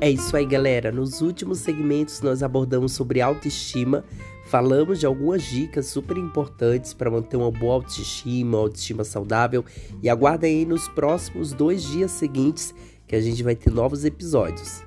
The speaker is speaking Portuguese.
É isso aí, galera. Nos últimos segmentos nós abordamos sobre autoestima, falamos de algumas dicas super importantes para manter uma boa autoestima, autoestima saudável e aguarda aí nos próximos dois dias seguintes que a gente vai ter novos episódios.